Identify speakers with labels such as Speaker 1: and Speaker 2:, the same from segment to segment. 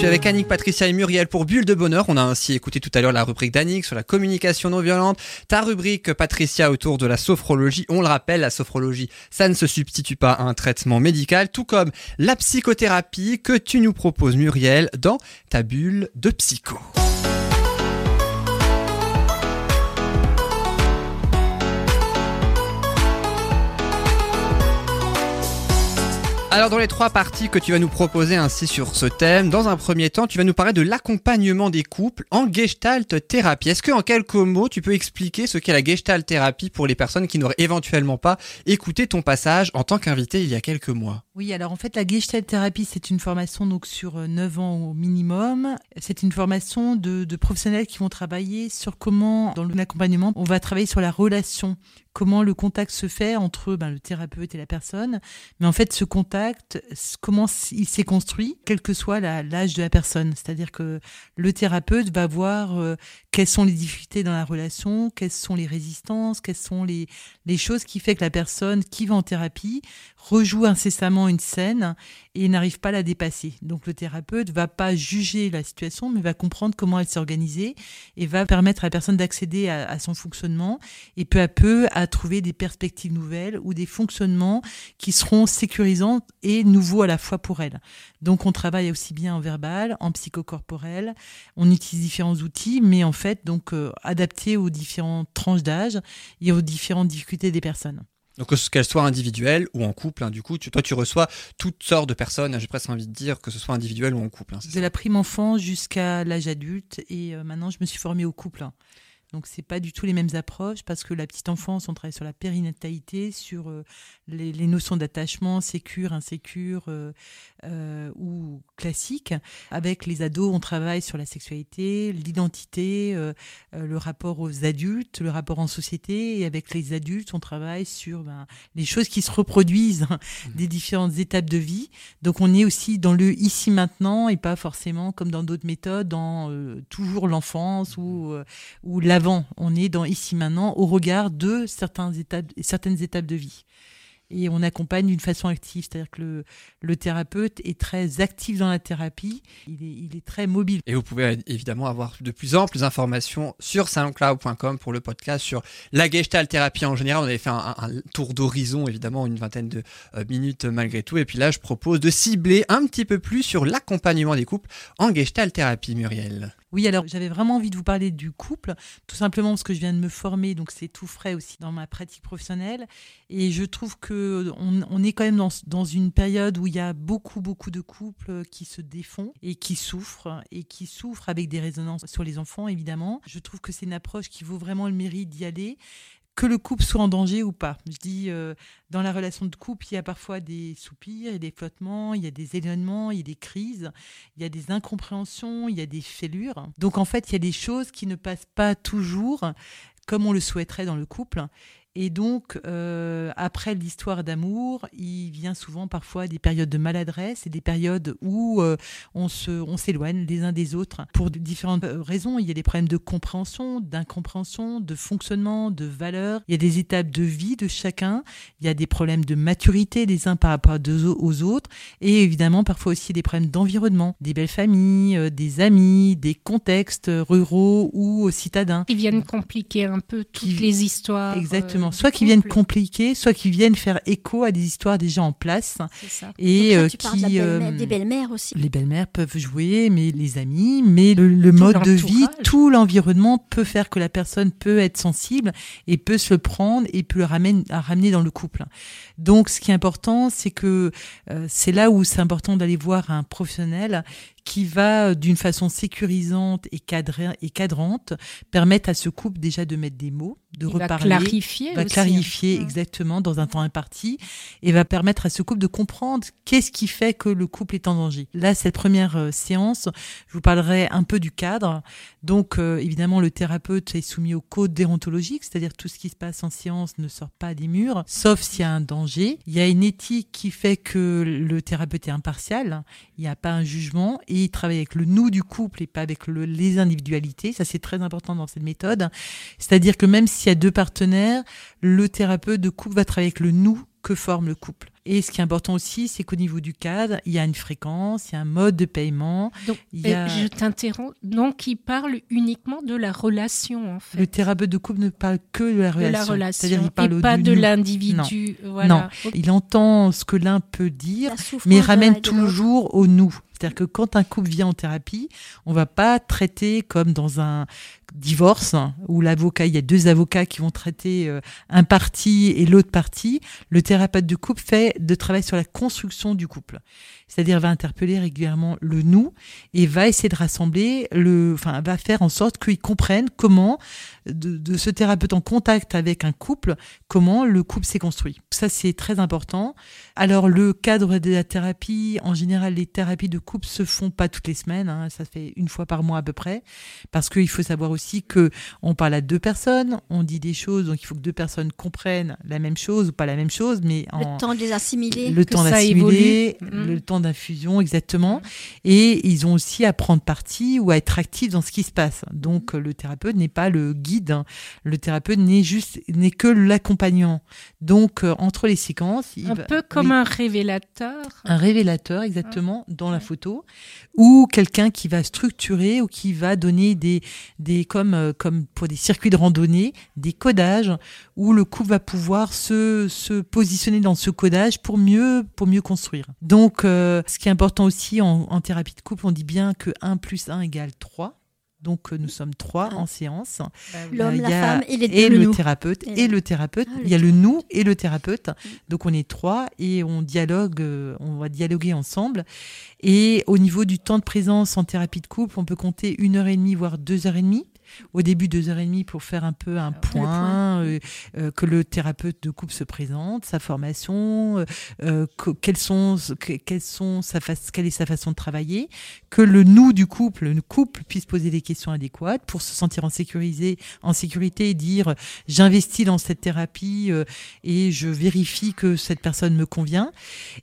Speaker 1: suis avec Annick, Patricia et Muriel pour Bulle de Bonheur. On a ainsi écouté tout à l'heure la rubrique d'Annick sur la communication non violente. Ta rubrique, Patricia, autour de la sophrologie. On le rappelle, la sophrologie, ça ne se substitue pas à un traitement médical, tout comme la psychothérapie que tu nous proposes, Muriel, dans ta bulle de psycho. Alors dans les trois parties que tu vas nous proposer ainsi sur ce thème, dans un premier temps, tu vas nous parler de l'accompagnement des couples en gestalt thérapie. Est-ce que en quelques mots, tu peux expliquer ce qu'est la gestalt thérapie pour les personnes qui n'auraient éventuellement pas écouté ton passage en tant qu'invité il y a quelques mois?
Speaker 2: Oui, alors en fait la gestalt thérapie, c'est une formation donc sur 9 ans au minimum. C'est une formation de professionnels qui vont travailler sur comment dans l'accompagnement, on va travailler sur la relation comment le contact se fait entre ben, le thérapeute et la personne. Mais en fait, ce contact, comment il s'est construit, quel que soit l'âge de la personne. C'est-à-dire que le thérapeute va voir euh, quelles sont les difficultés dans la relation, quelles sont les résistances, quelles sont les, les choses qui fait que la personne qui va en thérapie rejoue incessamment une scène et n'arrive pas à la dépasser. Donc le thérapeute va pas juger la situation, mais va comprendre comment elle s'est organisée et va permettre à la personne d'accéder à, à, son fonctionnement et peu à peu à trouver des perspectives nouvelles ou des fonctionnements qui seront sécurisants et nouveaux à la fois pour elle. Donc on travaille aussi bien en verbal, en psychocorporel, on utilise différents outils, mais en fait donc euh, adaptés aux différentes tranches d'âge et aux différentes difficultés des personnes.
Speaker 1: Donc qu'elle soit individuelle ou en couple, hein, du coup, tu, toi tu reçois toutes sortes de personnes, j'ai presque envie de dire que ce soit individuel ou en couple. Hein,
Speaker 2: de la prime enfant jusqu'à l'âge adulte et euh, maintenant je me suis formée au couple. Hein. Donc c'est pas du tout les mêmes approches parce que la petite enfance, on travaille sur la périnatalité, sur euh, les, les, notions d'attachement, sécure, insécure euh, euh, ou classique. Avec les ados, on travaille sur la sexualité, l'identité, le rapport aux adultes, le rapport en société. Et avec les adultes, on travaille sur ben, les choses qui se reproduisent mmh. des différentes étapes de vie. Donc on est aussi dans le ici maintenant et pas forcément comme dans d'autres méthodes dans toujours l'enfance ou ou la on est dans ici maintenant au regard de certaines étapes, certaines étapes de vie et on accompagne d'une façon active. C'est-à-dire que le, thérapeute est très actif dans la thérapie, il est, très mobile.
Speaker 1: Et vous pouvez évidemment avoir de plus amples informations sur soundcloud.com pour le podcast sur la gestalt thérapie en général. On avait fait un, un tour d'horizon, évidemment, une vingtaine de euh, minutes malgré tout. Et puis là, je propose de cibler un petit peu plus sur l'accompagnement des couples en gestalt thérapie, Muriel.
Speaker 2: Oui, alors j'avais vraiment envie de vous parler du couple, tout simplement parce que je viens de me former, donc c'est tout frais aussi dans ma pratique professionnelle. Et je trouve que on, est quand même dans, dans, une période où il y a beaucoup, beaucoup de couples qui se défont et qui souffrent, et qui souffrent avec des résonances sur les enfants, évidemment. Je trouve que c'est une approche qui vaut vraiment le mérite d'y aller que le couple soit en danger ou pas. Je dis, euh, dans la relation de couple, il y a parfois des soupirs, a des flottements, il y a des éloignements, il y a des crises, il y a des incompréhensions, il y a des fêlures. Donc en fait, il y a des choses qui ne passent pas toujours comme on le souhaiterait dans le couple. Et donc, euh, après l'histoire d'amour, il vient souvent parfois des périodes de maladresse et des périodes où euh, on se, on s'éloigne les uns des autres pour différentes euh, raisons. Il y a des problèmes de compréhension, d'incompréhension, de fonctionnement, de valeur. Il y a des étapes de vie de chacun. Il y a des problèmes de maturité des uns par rapport aux autres. Et évidemment, parfois aussi des problèmes d'environnement, des belles familles, des amis, des contextes ruraux ou citadins.
Speaker 3: Qui viennent compliquer un peu toutes les histoires.
Speaker 2: Exactement soit qui viennent compliquer, soit qui viennent faire écho à des histoires déjà en place.
Speaker 4: Ça. Et euh, qui euh, des belles-mères aussi.
Speaker 2: Les belles-mères peuvent jouer, mais les amis, mais le, mode de vie, tout l'environnement peut faire que la personne peut être sensible et peut se le prendre et peut le ramener, à ramener dans le couple. Donc, ce qui est important, c'est que euh, c'est là où c'est important d'aller voir un professionnel qui va, d'une façon sécurisante et cadrante, permettre à ce couple déjà de mettre des mots, de reparler, va
Speaker 3: clarifier,
Speaker 2: va clarifier hein. exactement dans un temps imparti, et va permettre à ce couple de comprendre qu'est-ce qui fait que le couple est en danger. Là, cette première euh, séance, je vous parlerai un peu du cadre. Donc, euh, évidemment, le thérapeute est soumis au code déontologique, c'est-à-dire tout ce qui se passe en séance ne sort pas des murs, sauf s'il y a un danger. Il y a une éthique qui fait que le thérapeute est impartial, il n'y a pas un jugement, et il travaille avec le nous du couple et pas avec le, les individualités. Ça, c'est très important dans cette méthode. C'est-à-dire que même s'il y a deux partenaires, le thérapeute de couple va travailler avec le nous que forme le couple. Et ce qui est important aussi, c'est qu'au niveau du cadre, il y a une fréquence, il y a un mode de paiement.
Speaker 3: Donc, euh, je t'interromps. Donc, il parle uniquement de la relation, en fait.
Speaker 2: Le thérapeute de couple ne parle que de la relation.
Speaker 3: De la relation. C'est-à-dire, il parle et pas de l'individu.
Speaker 2: Non. non. il entend ce que l'un peut dire, mais il ramène toujours au nous. C'est-à-dire que quand un couple vient en thérapie, on va pas traiter comme dans un divorce où l'avocat, il y a deux avocats qui vont traiter euh, un parti et l'autre partie. Le thérapeute du couple fait de travail sur la construction du couple. C'est-à-dire va interpeller régulièrement le nous et va essayer de rassembler le, enfin, va faire en sorte qu'ils comprennent comment de, de, ce thérapeute en contact avec un couple, comment le couple s'est construit. Ça, c'est très important. Alors, le cadre de la thérapie, en général, les thérapies de couple se font pas toutes les semaines. Hein, ça se fait une fois par mois à peu près, parce qu'il faut savoir aussi que on parle à deux personnes, on dit des choses, donc il faut que deux personnes comprennent la même chose ou pas la même chose, mais
Speaker 4: en, le temps de les assimiler,
Speaker 2: le temps d'assimiler, le mmh. temps d'infusion, exactement. Mmh. Et ils ont aussi à prendre parti ou à être actifs dans ce qui se passe. Donc, le thérapeute n'est pas le guide Hein. Le thérapeute n'est juste n'est que l'accompagnant. Donc euh, entre les séquences,
Speaker 3: un peu comme un révélateur.
Speaker 2: Un révélateur exactement dans la photo ou quelqu'un qui va structurer ou qui va donner des des comme euh, comme pour des circuits de randonnée, des codages où le couple va pouvoir se, se positionner dans ce codage pour mieux pour mieux construire. Donc euh, ce qui est important aussi en, en thérapie de couple, on dit bien que 1 plus 1 égale 3. Donc euh, nous sommes trois ah. en séance.
Speaker 4: Bah L'homme, la femme et,
Speaker 2: les le thérapeute et, le thérapeute. Ah, il y a le nous et le thérapeute. Mm. Donc on est trois et on dialogue, euh, on va dialoguer ensemble. Et au niveau du temps de présence en thérapie de couple, on peut compter une heure et demie voire deux heures et demie au début deux heures et demie pour faire un peu un point, euh, euh, que le thérapeute de couple se présente, sa formation, euh, quelles sont, quelles sont sa quelle est sa façon de travailler, que le nous du couple, le couple puisse poser des questions adéquates pour se sentir en sécurité et dire j'investis dans cette thérapie et je vérifie que cette personne me convient.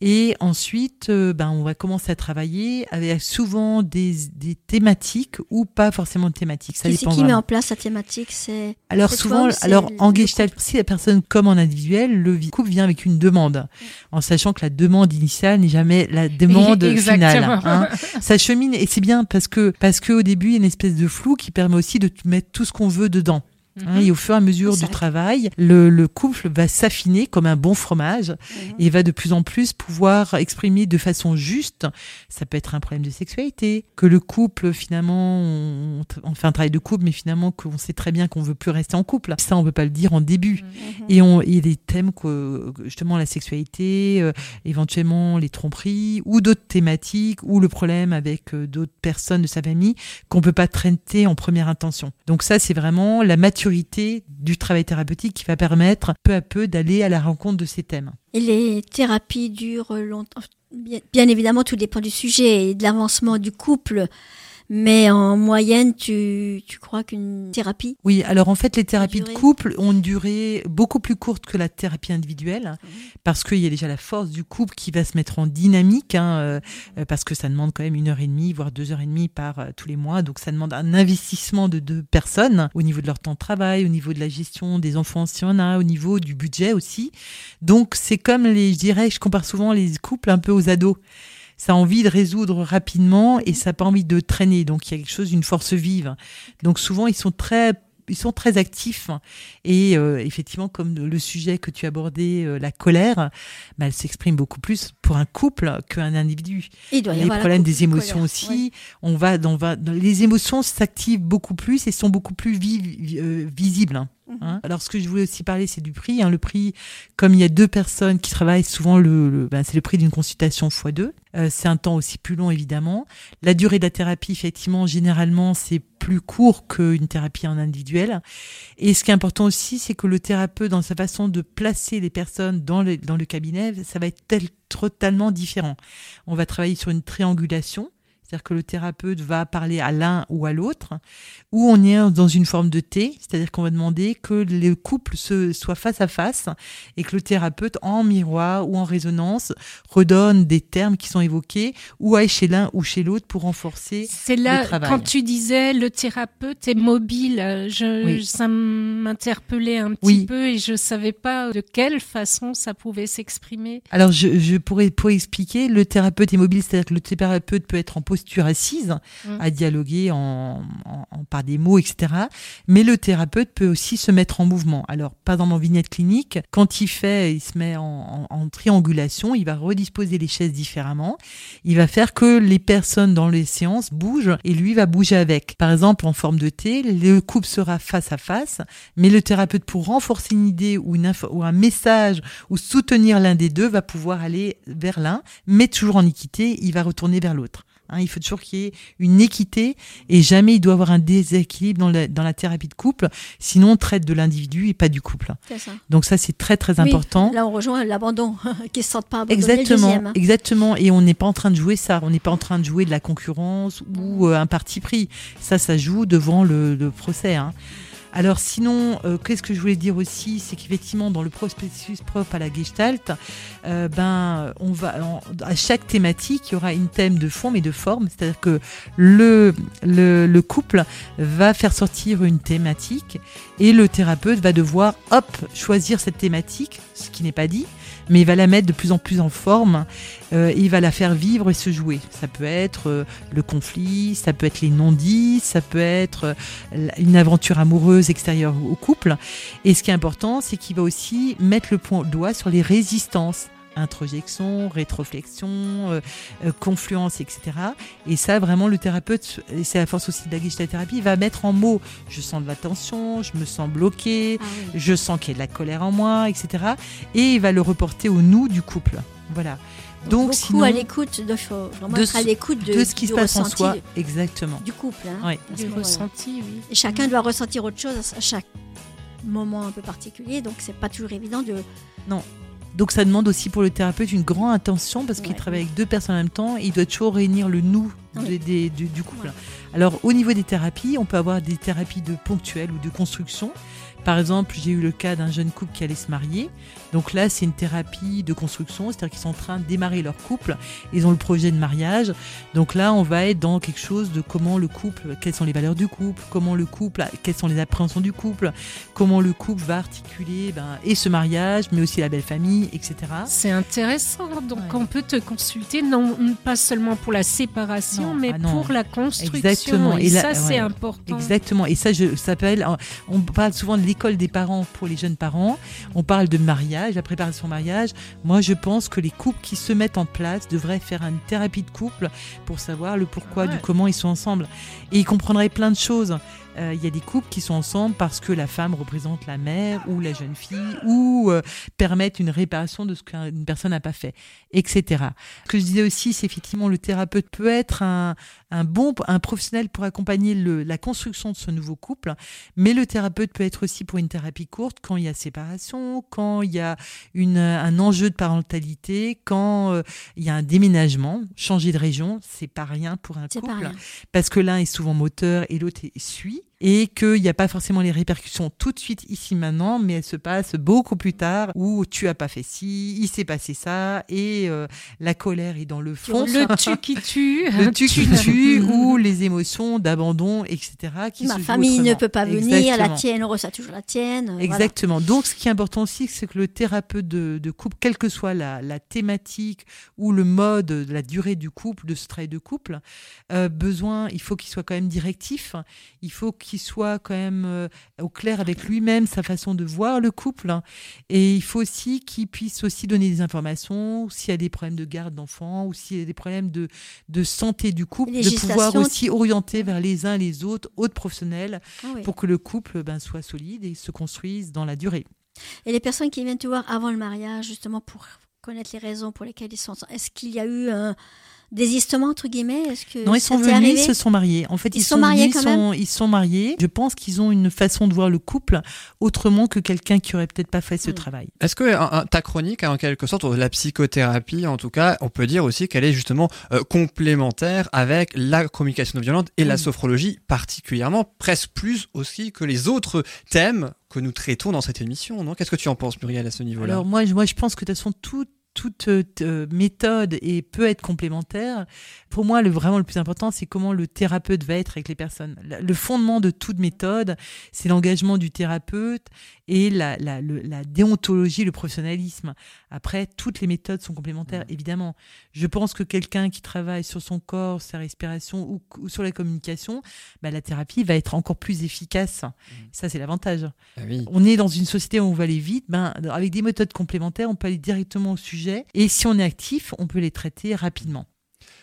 Speaker 2: Et ensuite, ben on va commencer à travailler avec souvent des, des thématiques ou pas forcément de thématiques.
Speaker 4: Ça dépend qui met en place la thématique C'est
Speaker 2: alors souvent, alors en gestalt, si la personne comme en individuel, le couple vient avec une demande, en sachant que la demande initiale n'est jamais la demande finale. Hein. Ça chemine et c'est bien parce que parce que au début il y a une espèce de flou qui permet aussi de mettre tout ce qu'on veut dedans. Hein, et au fur et à mesure du travail, le, le couple va s'affiner comme un bon fromage mhm. et va de plus en plus pouvoir exprimer de façon juste. Ça peut être un problème de sexualité, que le couple finalement, on, on fait un travail de couple, mais finalement qu'on sait très bien qu'on veut plus rester en couple. Ça, on peut pas le dire en début. Mhm. Et on, il y a des thèmes que justement la sexualité, euh, éventuellement les tromperies ou d'autres thématiques ou le problème avec euh, d'autres personnes de sa famille qu'on peut pas traiter en première intention. Donc ça, c'est vraiment la maturité du travail thérapeutique qui va permettre peu à peu d'aller à la rencontre de ces thèmes.
Speaker 4: Et les thérapies durent longtemps. Bien, évidemment, tout dépend du sujet et de l'avancement du couple. Mais en moyenne, tu, tu crois qu'une thérapie
Speaker 2: Oui, alors en fait, les thérapies de couple ont une durée beaucoup plus courte que la thérapie individuelle, mmh. parce qu'il y a déjà la force du couple qui va se mettre en dynamique, hein, euh, euh, parce que ça demande quand même une heure et demie, voire deux heures et demie par euh, tous les mois. Donc ça demande un investissement de deux personnes au niveau de leur temps de travail, au niveau de la gestion des enfants si on a, au niveau du budget aussi. Donc c'est comme les, je dirais, je compare souvent les couples un peu aux ados ça a envie de résoudre rapidement et ça n'a pas envie de traîner. Donc il y a quelque chose d'une force vive. Donc souvent ils sont très ils sont très actifs et euh, effectivement comme le sujet que tu abordais euh, la colère bah, elle s'exprime beaucoup plus pour un couple qu'un individu
Speaker 4: les
Speaker 2: problèmes des émotions aussi on va dans, va les émotions s'activent beaucoup plus et sont beaucoup plus euh, visibles Hein. Alors, ce que je voulais aussi parler, c'est du prix. Hein. Le prix, comme il y a deux personnes qui travaillent, souvent, le, ben, c'est le prix d'une consultation x 2 euh, c'est un temps aussi plus long, évidemment. La durée de la thérapie, effectivement, généralement, c'est plus court qu'une thérapie en individuel. Et ce qui est important aussi, c'est que le thérapeute, dans sa façon de placer les personnes dans le, dans le cabinet, ça va être totalement différent. On va travailler sur une triangulation c'est-à-dire que le thérapeute va parler à l'un ou à l'autre, ou on est dans une forme de T, c'est-à-dire qu'on va demander que le couple se, soit face à face et que le thérapeute, en miroir ou en résonance, redonne des termes qui sont évoqués, ou aille chez l'un ou chez l'autre pour renforcer
Speaker 3: C'est là, quand tu disais le thérapeute est mobile, ça m'interpellait un petit peu et je savais pas de quelle façon ça pouvait s'exprimer.
Speaker 2: Alors, je, je pourrais, pour expliquer, le thérapeute est mobile, c'est-à-dire que le thérapeute peut être en posture assise, mmh. à dialoguer en, en, par des mots, etc. Mais le thérapeute peut aussi se mettre en mouvement. Alors, pas dans mon vignette clinique, quand il fait, il se met en, en, triangulation, il va redisposer les chaises différemment. Il va faire que les personnes dans les séances bougent et lui va bouger avec. Par exemple, en forme de T, le couple sera face à face, mais le thérapeute, pour renforcer une idée ou, une ou un message ou soutenir l'un des deux, va pouvoir aller vers l'un, mais toujours en équité, il va retourner vers l'autre. Hein, il faut toujours qu'il y ait une équité et jamais il doit y avoir un déséquilibre dans la, dans la thérapie de couple. Sinon, on traite de l'individu et pas du couple. Ça. Donc ça, c'est très très important.
Speaker 4: Là, on rejoint l'abandon, qui se pas
Speaker 2: Exactement, exactement. Et on n'est pas en train de jouer ça. On n'est pas en train de jouer de la concurrence ou euh, un parti pris. Ça, ça joue devant le, le procès. Hein. Alors sinon, euh, qu'est-ce que je voulais dire aussi, c'est qu'effectivement dans le prospectus propre à la Gestalt, euh, ben on va à chaque thématique il y aura une thème de fond mais de forme, c'est-à-dire que le, le, le couple va faire sortir une thématique et le thérapeute va devoir hop choisir cette thématique, ce qui n'est pas dit mais il va la mettre de plus en plus en forme. Euh, il va la faire vivre et se jouer. Ça peut être euh, le conflit, ça peut être les non-dits, ça peut être euh, une aventure amoureuse extérieure au couple. Et ce qui est important, c'est qu'il va aussi mettre le point doigt sur les résistances introjection, rétroflexion, euh, euh, confluence, etc. Et ça, vraiment, le thérapeute, et c'est la force aussi de la thérapie, va mettre en mots, je sens de la tension, je me sens bloqué, ah je sens qu'il y a de la colère en moi, etc. Et il va le reporter au nous du couple. Voilà.
Speaker 4: Donc, beaucoup sinon, à l'écoute, vraiment de, à l'écoute de,
Speaker 2: ce qui se passe en soi, exactement.
Speaker 4: Du couple, hein,
Speaker 3: du ressenti, oui.
Speaker 4: Et chacun doit ressentir autre chose à chaque moment un peu particulier, donc c'est pas toujours évident de.
Speaker 2: Non, donc ça demande aussi pour le thérapeute une grande attention parce qu'il travaille avec deux personnes en même temps et il doit toujours réunir le nous du, couple. Alors au niveau des thérapies, on peut avoir des thérapies de ponctuelles ou de construction. Par exemple, j'ai eu le cas d'un jeune couple qui allait se marier. Donc là, c'est une thérapie de construction, c'est-à-dire qu'ils sont en train de démarrer leur couple. Ils ont le projet de mariage. Donc là, on va être dans quelque chose de comment le couple, quelles sont les valeurs du couple, comment le couple, quelles sont les appréhensions du couple, comment le couple va articuler ben, et ce mariage, mais aussi la belle famille, etc.
Speaker 3: C'est intéressant. Donc on peut te consulter, non pas seulement pour la séparation, mais ah pour la construction. Exactement. Et, ça, c'est important.
Speaker 2: Exactement. Et ça, je s'appelle. On parle souvent de l'école des parents pour les jeunes parents. On parle de mariage, la préparation au mariage. Moi, je pense que les couples qui se mettent en place devraient faire une thérapie de couple pour savoir le pourquoi, du comment ils sont ensemble. Et ils comprendraient plein de choses. Euh, il y a des couples qui sont ensemble parce que la femme représente la mère ou la jeune fille ou euh, permettent une réparation de ce qu'une personne n'a pas fait, etc. Ce que je disais aussi, c'est effectivement le thérapeute peut être un, un bon un professionnel pour accompagner le, la construction de ce nouveau couple, mais le thérapeute peut être aussi pour une thérapie courte quand il y a séparation, quand il y a une, un enjeu de parentalité, quand euh, il y a un déménagement, changer de région, c'est pas rien pour un couple, parce que l'un est souvent moteur et l'autre suit et qu'il n'y a pas forcément les répercussions tout de suite ici maintenant, mais elles se passent beaucoup plus tard où tu as pas fait ci, il s'est passé ça et euh, la colère est dans le fond.
Speaker 3: Le tu qui tue.
Speaker 2: Le tu qui tue ou les émotions d'abandon, etc.
Speaker 4: Qui Ma famille ne peut pas venir, la tienne ressent toujours la tienne.
Speaker 2: Exactement. Donc ce qui est important aussi, c'est que le thérapeute de, couple, quelle que soit la, thématique ou le mode, la durée du couple, de ce travail de couple, euh, besoin, il faut qu'il soit quand même directif. Il faut qu'il soit quand même euh, au clair avec lui-même, sa façon de voir le couple. Hein. Et il faut aussi qu'il puisse aussi donner des informations s'il y a des problèmes de garde d'enfants ou s'il y a des problèmes de, de santé du couple, de pouvoir aussi orienter vers les uns les autres, autres professionnels, ah pour que le couple ben, soit solide et se construise dans la durée.
Speaker 4: Et les personnes qui viennent te voir avant le mariage, justement pour connaître les raisons pour lesquelles ils sont, est-ce qu'il y a eu un désistement entre guillemets Est-ce que
Speaker 2: non, ils sont venus, ils se sont mariés. En fait, ils, sont, mariés quand même. Ils sont mariés. Je pense qu'ils ont une façon de voir le couple autrement que quelqu'un qui aurait peut-être pas fait ce hmm. travail.
Speaker 1: Est-ce que ta chronique, en quelque sorte, la psychothérapie, en tout cas, on peut dire aussi qu'elle est justement euh, complémentaire avec la communication non violente et la sophrologie particulièrement, presque plus aussi que les autres thèmes que nous traitons dans cette émission. Non? Qu'est-ce que tu en penses, Muriel, à ce niveau-là?
Speaker 2: Alors moi, moi, je pense que de toute façon, tout toute euh, méthode et peut être complémentaire. Pour moi, le, vraiment le plus important, c'est comment le thérapeute va être avec les personnes. Le fondement de toute méthode, c'est l'engagement du thérapeute et la, la, la, déontologie, le professionnalisme. Après, toutes les méthodes sont complémentaires, mmh. évidemment. Je pense que quelqu'un qui travaille sur son corps, sa respiration ou, sur la communication, bah, la thérapie va être encore plus efficace. Mmh. Ça, c'est l'avantage.
Speaker 1: Ah
Speaker 2: on est dans une société où on va aller vite. Ben, avec des méthodes complémentaires, on peut aller directement au sujet. Et si on est actif, on peut les traiter rapidement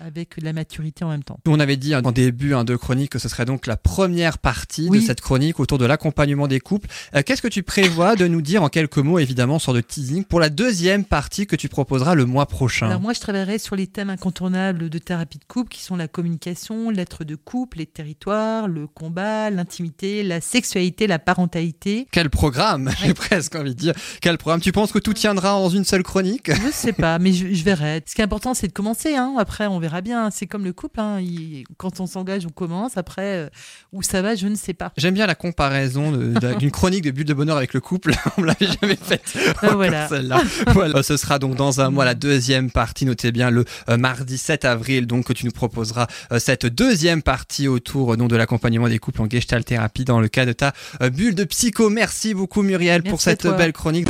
Speaker 2: avec la maturité en même temps.
Speaker 1: On avait dit en début hein, de chronique que ce serait donc la première partie de cette chronique autour de l'accompagnement des couples. Euh, qu'est-ce que tu prévois de nous dire en quelques mots, évidemment, sur de teasing, pour la deuxième partie que tu proposeras le mois prochain
Speaker 2: Alors moi, je travaillerai sur les thèmes incontournables de thérapie de couple, qui sont la communication, l'être de couple, les territoires, le combat, l'intimité, la sexualité, la parentalité.
Speaker 1: Quel programme J'ai presque envie de dire. Quel programme? Tu penses que tout tiendra en une seule chronique?
Speaker 2: Je sais pas, mais je, je verrai. Ce qui est important, c'est de commencer. Hein. Après, on verra bien. C'est comme le couple. Hein. quand on s'engage, on commence. Après, euh, où ça va, je ne sais pas.
Speaker 1: J'aime bien la comparaison d'une chronique de Bulle de Bonheur avec le couple. on l'avait jamais faite.
Speaker 2: Ah, voilà.
Speaker 1: voilà. Ce sera donc dans un mois la deuxième partie. Notez bien le euh, mardi 7 avril, donc que tu nous proposeras euh, cette deuxième partie autour de l'accompagnement des couples en Gestalt thérapie dans le cas de ta bulle de psycho. Merci beaucoup Muriel pour cette belle chronique.